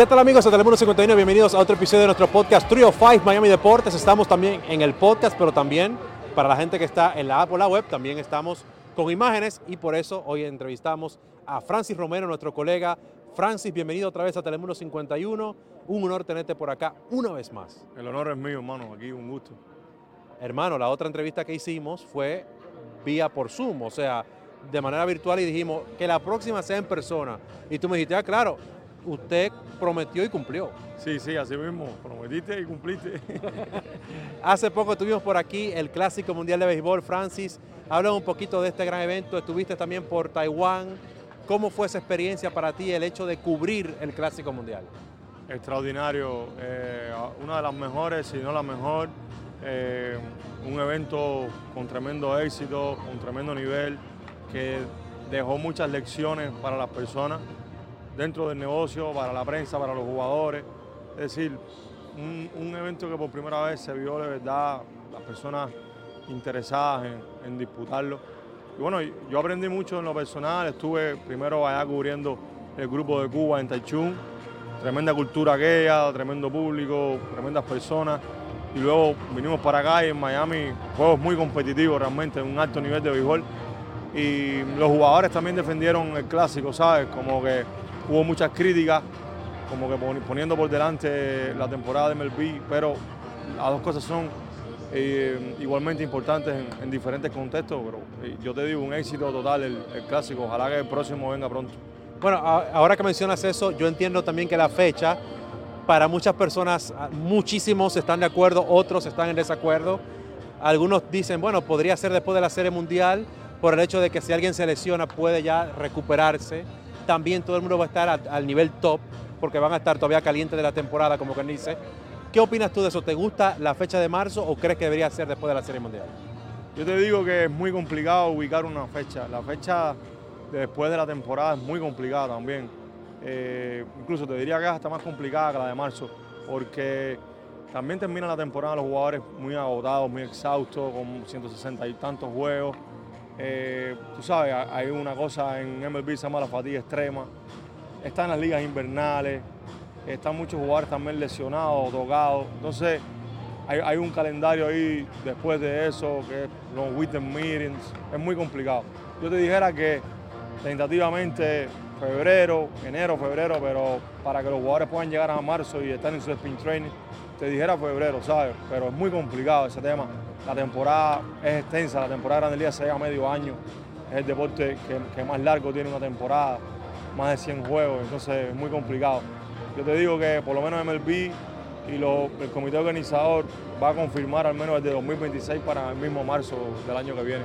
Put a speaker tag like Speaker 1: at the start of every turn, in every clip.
Speaker 1: ¿Qué tal amigos de Telemundo 51? Bienvenidos a otro episodio de nuestro podcast Trio 5 Miami Deportes. Estamos también en el podcast, pero también para la gente que está en la app o la web, también estamos con imágenes y por eso hoy entrevistamos a Francis Romero, nuestro colega. Francis, bienvenido otra vez a Telemundo 51. Un honor tenerte por acá una vez más.
Speaker 2: El honor es mío, hermano. Aquí un gusto.
Speaker 1: Hermano, la otra entrevista que hicimos fue vía por Zoom, o sea, de manera virtual y dijimos que la próxima sea en persona. Y tú me dijiste, ah, claro, usted prometió y cumplió.
Speaker 2: Sí, sí, así mismo, prometiste y cumpliste.
Speaker 1: Hace poco estuvimos por aquí el Clásico Mundial de Béisbol, Francis. Habla un poquito de este gran evento, estuviste también por Taiwán. ¿Cómo fue esa experiencia para ti el hecho de cubrir el Clásico Mundial?
Speaker 2: Extraordinario, eh, una de las mejores, si no la mejor. Eh, un evento con tremendo éxito, con tremendo nivel, que dejó muchas lecciones para las personas dentro del negocio, para la prensa, para los jugadores. Es decir, un, evento que por primera vez se vio de verdad las personas interesadas en, disputarlo. Y bueno, yo aprendí mucho en lo personal, estuve primero allá cubriendo el grupo de Cuba en Taichung, tremenda cultura aquella, tremendo público, tremendas personas. Y luego vinimos para acá y en Miami, juegos muy competitivos realmente, un alto nivel de béisbol. Y los jugadores también defendieron el clásico, ¿sabes? Como que hubo muchas críticas, como que poniendo por delante la temporada de MLB, pero las dos cosas son eh, igualmente importantes en, diferentes contextos, pero eh, yo te digo, un éxito total el, clásico, ojalá que el próximo venga pronto.
Speaker 1: Bueno, ahora que mencionas eso, yo entiendo también que la fecha, para muchas personas, ah, muchísimos están de acuerdo, otros están en desacuerdo. Algunos dicen, bueno, podría ser después de la Serie Mundial, por el hecho de que si alguien se lesiona puede ya recuperarse también todo el mundo va a estar al, nivel top, porque van a estar todavía calientes de la temporada, como quien dice. ¿Qué opinas tú de eso? ¿Te gusta la fecha de marzo o crees que debería ser después de la Serie Mundial?
Speaker 2: Yo te digo que es muy complicado ubicar una fecha. La fecha después de la temporada es muy complicada también. Eh, incluso te diría que es hasta más complicada que la de marzo, porque también termina la temporada los jugadores muy agotados, muy exhaustos, con 160 y tantos juegos. Eh, tú sabes, hay una cosa en MLB se llama la fatiga extrema. Están las ligas invernales, están muchos jugadores también lesionados, tocados. Entonces, hay, un calendario ahí después de eso, que es los weekend meetings. Es muy complicado. Yo te dijera que tentativamente febrero, enero, febrero, pero para que los jugadores puedan llegar a marzo y estar en su spin training, te dijera febrero, ¿sabes? Pero es muy complicado ese tema. La temporada es extensa, la temporada de Grande Liga se lleva medio año. Es el deporte que, más largo tiene una temporada, más de 100 juegos, entonces es muy complicado. Yo te digo que por lo menos MLB y el comité organizador va a confirmar al menos desde 2026 para el mismo marzo del año que viene.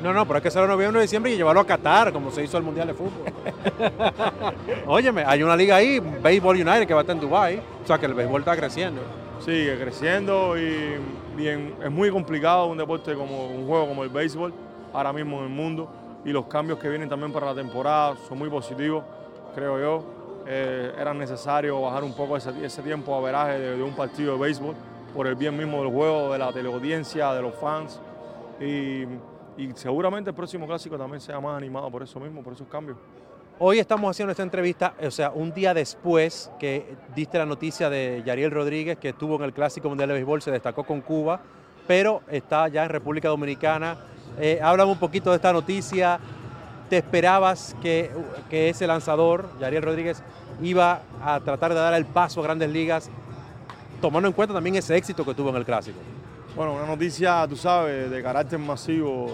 Speaker 1: No, no, pero hay que hacerlo en noviembre, diciembre y llevarlo a Qatar, como se hizo el Mundial de Fútbol. Óyeme, hay una liga ahí, Baseball United, que va a estar en Dubai, o sea que el béisbol está creciendo.
Speaker 2: Sigue creciendo y bien, es muy complicado un deporte como un juego como el béisbol ahora mismo en el mundo y los cambios que vienen también para la temporada son muy positivos, creo yo. Eh, era necesario bajar un poco ese, tiempo a veraje de, un partido de béisbol por el bien mismo del juego, de la teleaudiencia, de los fans y, y seguramente el próximo clásico también sea más animado por eso mismo, por esos cambios.
Speaker 1: Hoy estamos haciendo esta entrevista, o sea, un día después que diste la noticia de Yariel Rodríguez, que estuvo en el Clásico Mundial de Béisbol, se destacó con Cuba, pero está ya en República Dominicana. Eh, háblame un poquito de esta noticia. ¿Te esperabas que, que ese lanzador, Yariel Rodríguez, iba a tratar de dar el paso a grandes ligas, tomando en cuenta también ese éxito que tuvo en el Clásico?
Speaker 2: Bueno, una noticia, tú sabes, de carácter masivo,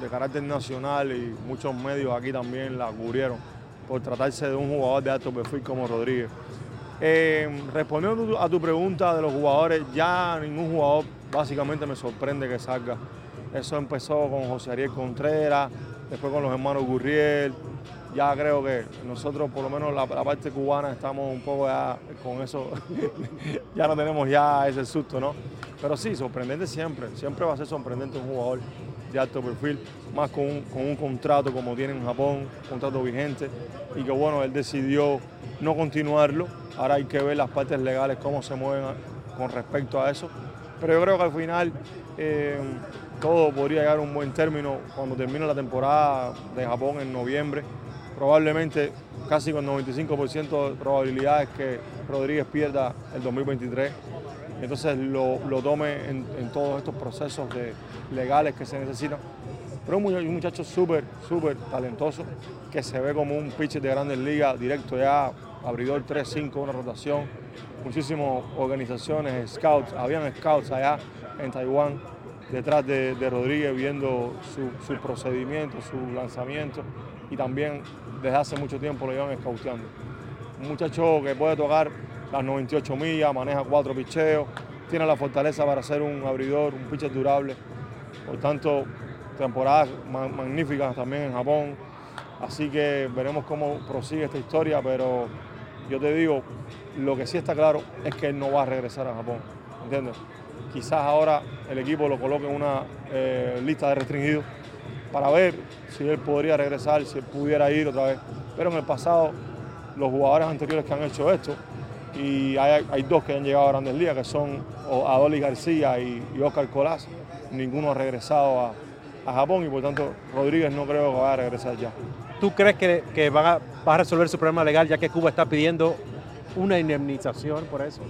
Speaker 2: de carácter nacional y muchos medios aquí también la cubrieron por tratarse de un jugador de alto perfil como Rodríguez. Eh, respondiendo a tu pregunta de los jugadores, ya ningún jugador básicamente me sorprende que salga. Eso empezó con José Ariel Contreras, después con los hermanos Gurriel. Ya creo que nosotros, por lo menos la parte cubana, estamos un poco ya con eso, ya no tenemos ya ese susto, ¿no? Pero sí, sorprendente siempre, siempre va a ser sorprendente un jugador de alto perfil, más con un, contrato como tiene en Japón, contrato vigente, y que bueno, él decidió no continuarlo. Ahora hay que ver las partes legales, cómo se mueven con respecto a eso. Pero yo creo que al final eh, todo podría llegar a un buen término cuando termine la temporada de Japón en noviembre. Probablemente casi con 95% de probabilidades que Rodríguez pierda el 2023. Entonces lo, tome en, todos estos procesos de, legales que se necesitan. Pero un muchacho súper, súper talentoso, que se ve como un pitcher de grandes ligas, directo ya, abridor 3-5, una rotación, muchísimas organizaciones, scouts, habían scouts allá en Taiwán detrás de, Rodríguez viendo su, su, procedimiento, su lanzamiento y también desde hace mucho tiempo lo llevan scouteando. Un muchacho que puede tocar las 98 millas, maneja cuatro picheos, tiene la fortaleza para ser un abridor, un pitcher durable. Por tanto, temporadas magníficas también en Japón. Así que veremos cómo prosigue esta historia, pero yo te digo, lo que sí está claro es que él no va a regresar a Japón, ¿entiendes? Quizás ahora el equipo lo coloque en una eh, lista de restringidos para ver si él podría regresar, si él pudiera ir otra vez. Pero en el pasado, los jugadores anteriores que han hecho esto, y hay, dos que han llegado a Grandes Ligas, que son Adoli García y, Oscar Colás, ninguno ha regresado a, Japón y por tanto Rodríguez no creo que vaya a regresar ya.
Speaker 1: ¿Tú crees que, que va a resolver su problema legal ya que Cuba está pidiendo una indemnización por eso?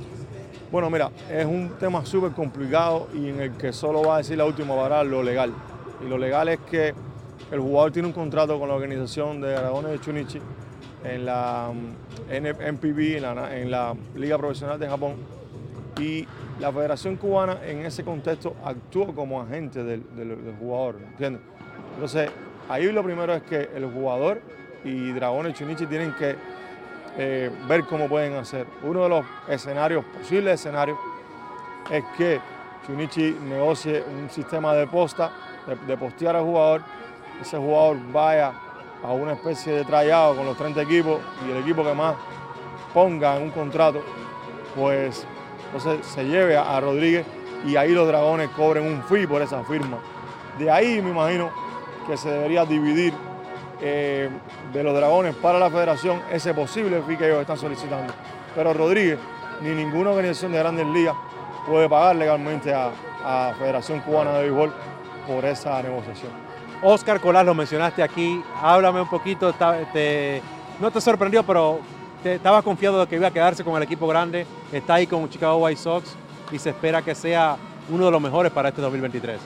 Speaker 2: Bueno, mira, es un tema súper complicado y en el que solo va a decir la última palabra lo legal. Y lo legal es que el jugador tiene un contrato con la organización de Dragones de Chunichi en la NPB, mm, en la, Liga Profesional de Japón. Y la Federación Cubana en ese contexto actúa como agente del, jugador, ¿entiendes? Entonces, ahí lo primero es que el jugador y Dragones Chunichi tienen que eh, ver cómo pueden hacer. Uno de los escenarios, posibles escenarios, es que Chunichi negocie un sistema de posta, de, postear al jugador, ese jugador vaya a una especie de trayado con los 30 equipos y el equipo que más ponga en un contrato, pues entonces se lleve a, Rodríguez y ahí los dragones cobren un fee por esa firma. De ahí me imagino que se debería dividir eh, de los dragones para la federación ese posible fee que ellos están solicitando. Pero Rodríguez, ni ninguna organización de grandes ligas puede pagar legalmente a, a Federación Cubana de Béisbol por esa negociación.
Speaker 1: Oscar Colás, lo mencionaste aquí, háblame un poquito, no te sorprendió, pero te, estabas confiado de que iba a quedarse con el equipo grande, está ahí con Chicago White Sox y se espera que sea uno de los mejores para este 2023.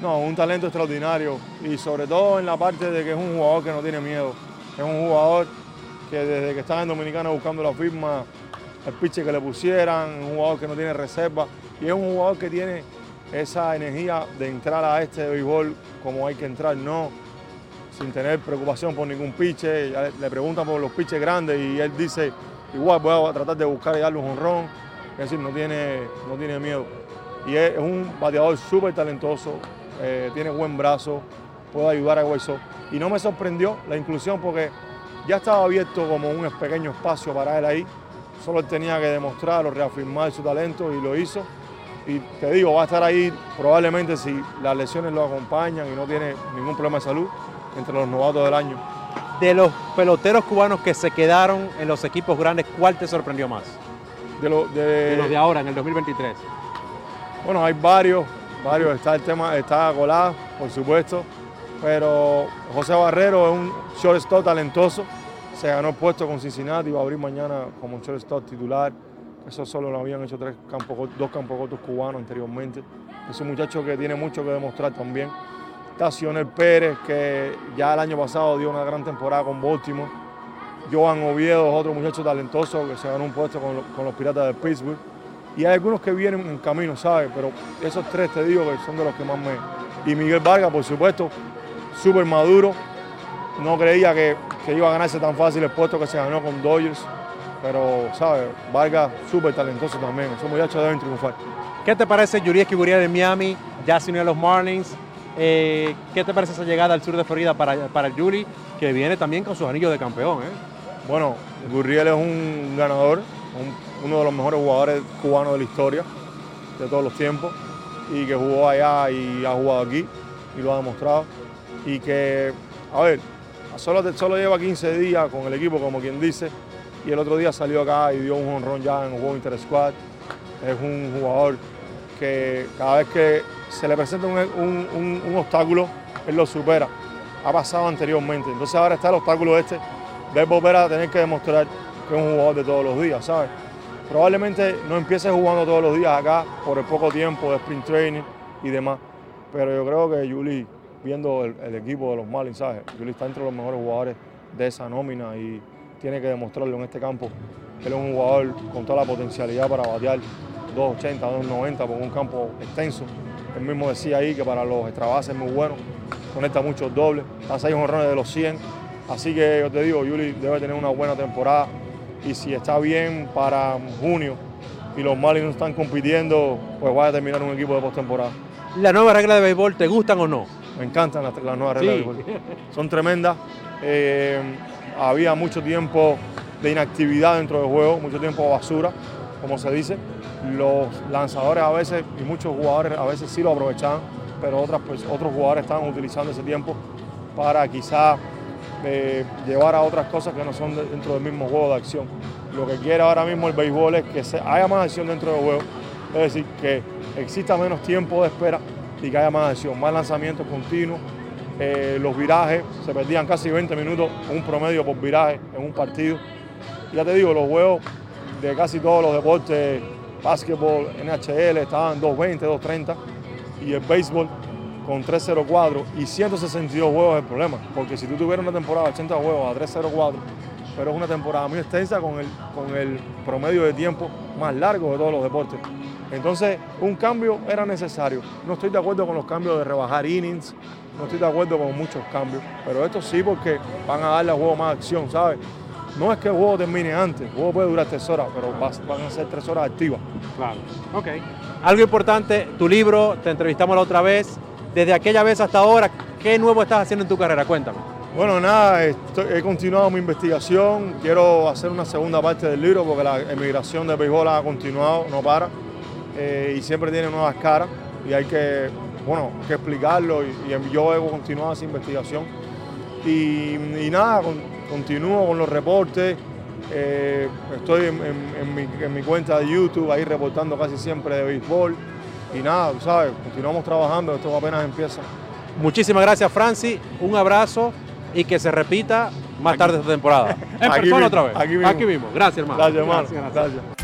Speaker 2: No, un talento extraordinario y sobre todo en la parte de que es un jugador que no tiene miedo. Es un jugador que desde que estaba en Dominicana buscando la firma, el pitcher que le pusieran, un jugador que no tiene reserva y es un jugador que tiene esa energía de entrar a este béisbol como hay que entrar, no sin tener preocupación por ningún pitcher. Le preguntan por los pitches grandes y él dice, igual voy a tratar de buscar y darle un honrón. Es decir, no tiene, no tiene miedo. Y es, un bateador súper talentoso, eh, tiene buen brazo, puede ayudar a Hueso. Y no me sorprendió la inclusión porque ya estaba abierto como un pequeño espacio para él ahí. Solo él tenía que demostrarlo, reafirmar su talento y lo hizo. Y te digo, va a estar ahí probablemente si las lesiones lo acompañan y no tiene ningún problema de salud entre los novatos del año.
Speaker 1: De los peloteros cubanos que se quedaron en los equipos grandes, ¿cuál te sorprendió más?
Speaker 2: De, lo,
Speaker 1: de los de ahora, en el 2023.
Speaker 2: Bueno, hay varios, varios. Está el tema, está Colá, por supuesto, pero José Barrero es un shortstop talentoso. Se ganó el puesto con Cincinnati, va a abrir mañana como shortstop titular. Eso solo lo habían hecho tres dos campos cortos cubanos anteriormente. Es un muchacho que tiene mucho que demostrar también. Está Sionel Pérez, que ya el año pasado dio una gran temporada con Baltimore. Joan Oviedo, otro muchacho talentoso que se ganó un puesto con, con los Piratas de Pittsburgh. Y hay algunos que vienen en camino, ¿sabes? Pero esos tres te digo que son de los que más me... Y Miguel Vargas, por supuesto, súper maduro. No creía que, iba a ganarse tan fácil el puesto que se ganó con Dodgers. Pero, ¿sabes? Vargas, súper talentoso también. Esos muchachos deben triunfar.
Speaker 1: ¿Qué te parece Yuriek Gurriel de Miami? Ya se unió a los Marlins. Eh, ¿Qué te parece esa llegada al sur de Florida para, para Yuri, que viene también con sus anillos de campeón? ¿eh?
Speaker 2: Bueno, Gurriel es un ganador, uno de los mejores jugadores cubanos de la historia, de todos los tiempos, y que jugó allá y ha jugado aquí, y lo ha demostrado. Y que, a ver, solo, solo lleva 15 días con el equipo, como quien dice, y el otro día salió acá y dio un honrón ya en el juego Inter Squad. Es un jugador que cada vez que se le presenta un, obstáculo, él lo supera. Ha pasado anteriormente. Entonces ahora está el obstáculo este de volver a tener que demostrar que es un jugador de todos los días, ¿sabes? Probablemente no empiece jugando todos los días acá por el poco tiempo de sprint training y demás, pero yo creo que Juli, viendo el, equipo de los Marlins, ¿sabes? Juli está entre los mejores jugadores de esa nómina y tiene que demostrarlo en este campo. Él es un jugador con toda la potencialidad para batear 2.80, 2.90 por un campo extenso. Él mismo decía ahí que para los extrabases es muy bueno, conecta muchos dobles, hace seis honrones de los 100. Así que yo te digo, Juli debe tener una buena temporada y si está bien para junio y los Marlins están compitiendo, pues va a terminar un equipo de postemporada.
Speaker 1: ¿Las nuevas reglas de béisbol te gustan o no?
Speaker 2: Me encantan las, nuevas reglas de béisbol. Son tremendas. Eh, había mucho tiempo de inactividad dentro del juego, mucho tiempo basura, como se dice. Los lanzadores a veces y muchos jugadores a veces sí lo aprovechaban, pero otras, pues, otros jugadores estaban utilizando ese tiempo para quizá eh, llevar a otras cosas que no son dentro del mismo juego de acción. Lo que quiere ahora mismo el béisbol es que haya más acción dentro del juego, es decir, que exista menos tiempo de espera y que haya más acción, más lanzamientos continuos. Eh, los virajes se perdían casi 20 minutos, un promedio por viraje en un partido. Ya te digo, los juegos de casi todos los deportes, básquetbol, NHL, estaban 2.20, 2.30 y el béisbol con 304 y 162 juegos es el problema, porque si tú tuvieras una temporada de 80 juegos a 304, pero es una temporada muy extensa con el, con el promedio de tiempo más largo de todos los deportes. Entonces, un cambio era necesario. No estoy de acuerdo con los cambios de rebajar innings, no estoy de acuerdo con muchos cambios, pero esto sí porque van a darle al juego más acción, ¿sabes? No es que el juego termine antes, el juego puede durar tres horas, pero van a ser tres horas activas.
Speaker 1: Claro, ok. Algo importante, tu libro, te entrevistamos la otra vez, desde aquella vez hasta ahora, ¿qué nuevo estás haciendo en tu carrera? Cuéntame.
Speaker 2: Bueno, nada, he continuado mi investigación, quiero hacer una segunda parte del libro porque la emigración de béisbol ha continuado, no para, eh, y siempre tiene nuevas caras y hay que, bueno, que explicarlo y, yo he continuado esa investigación. Y, nada, continúo con los reportes, eh, estoy en, mi, en mi cuenta de YouTube ahí reportando casi siempre de béisbol y nada, tú sabes, continuamos trabajando, esto apenas empieza.
Speaker 1: Muchísimas gracias, Francis. Un abrazo y que se repita más tarde esta temporada. En persona otra vez. Aquí mismo. Gracias, hermano.
Speaker 2: Gracias, hermano. gracias.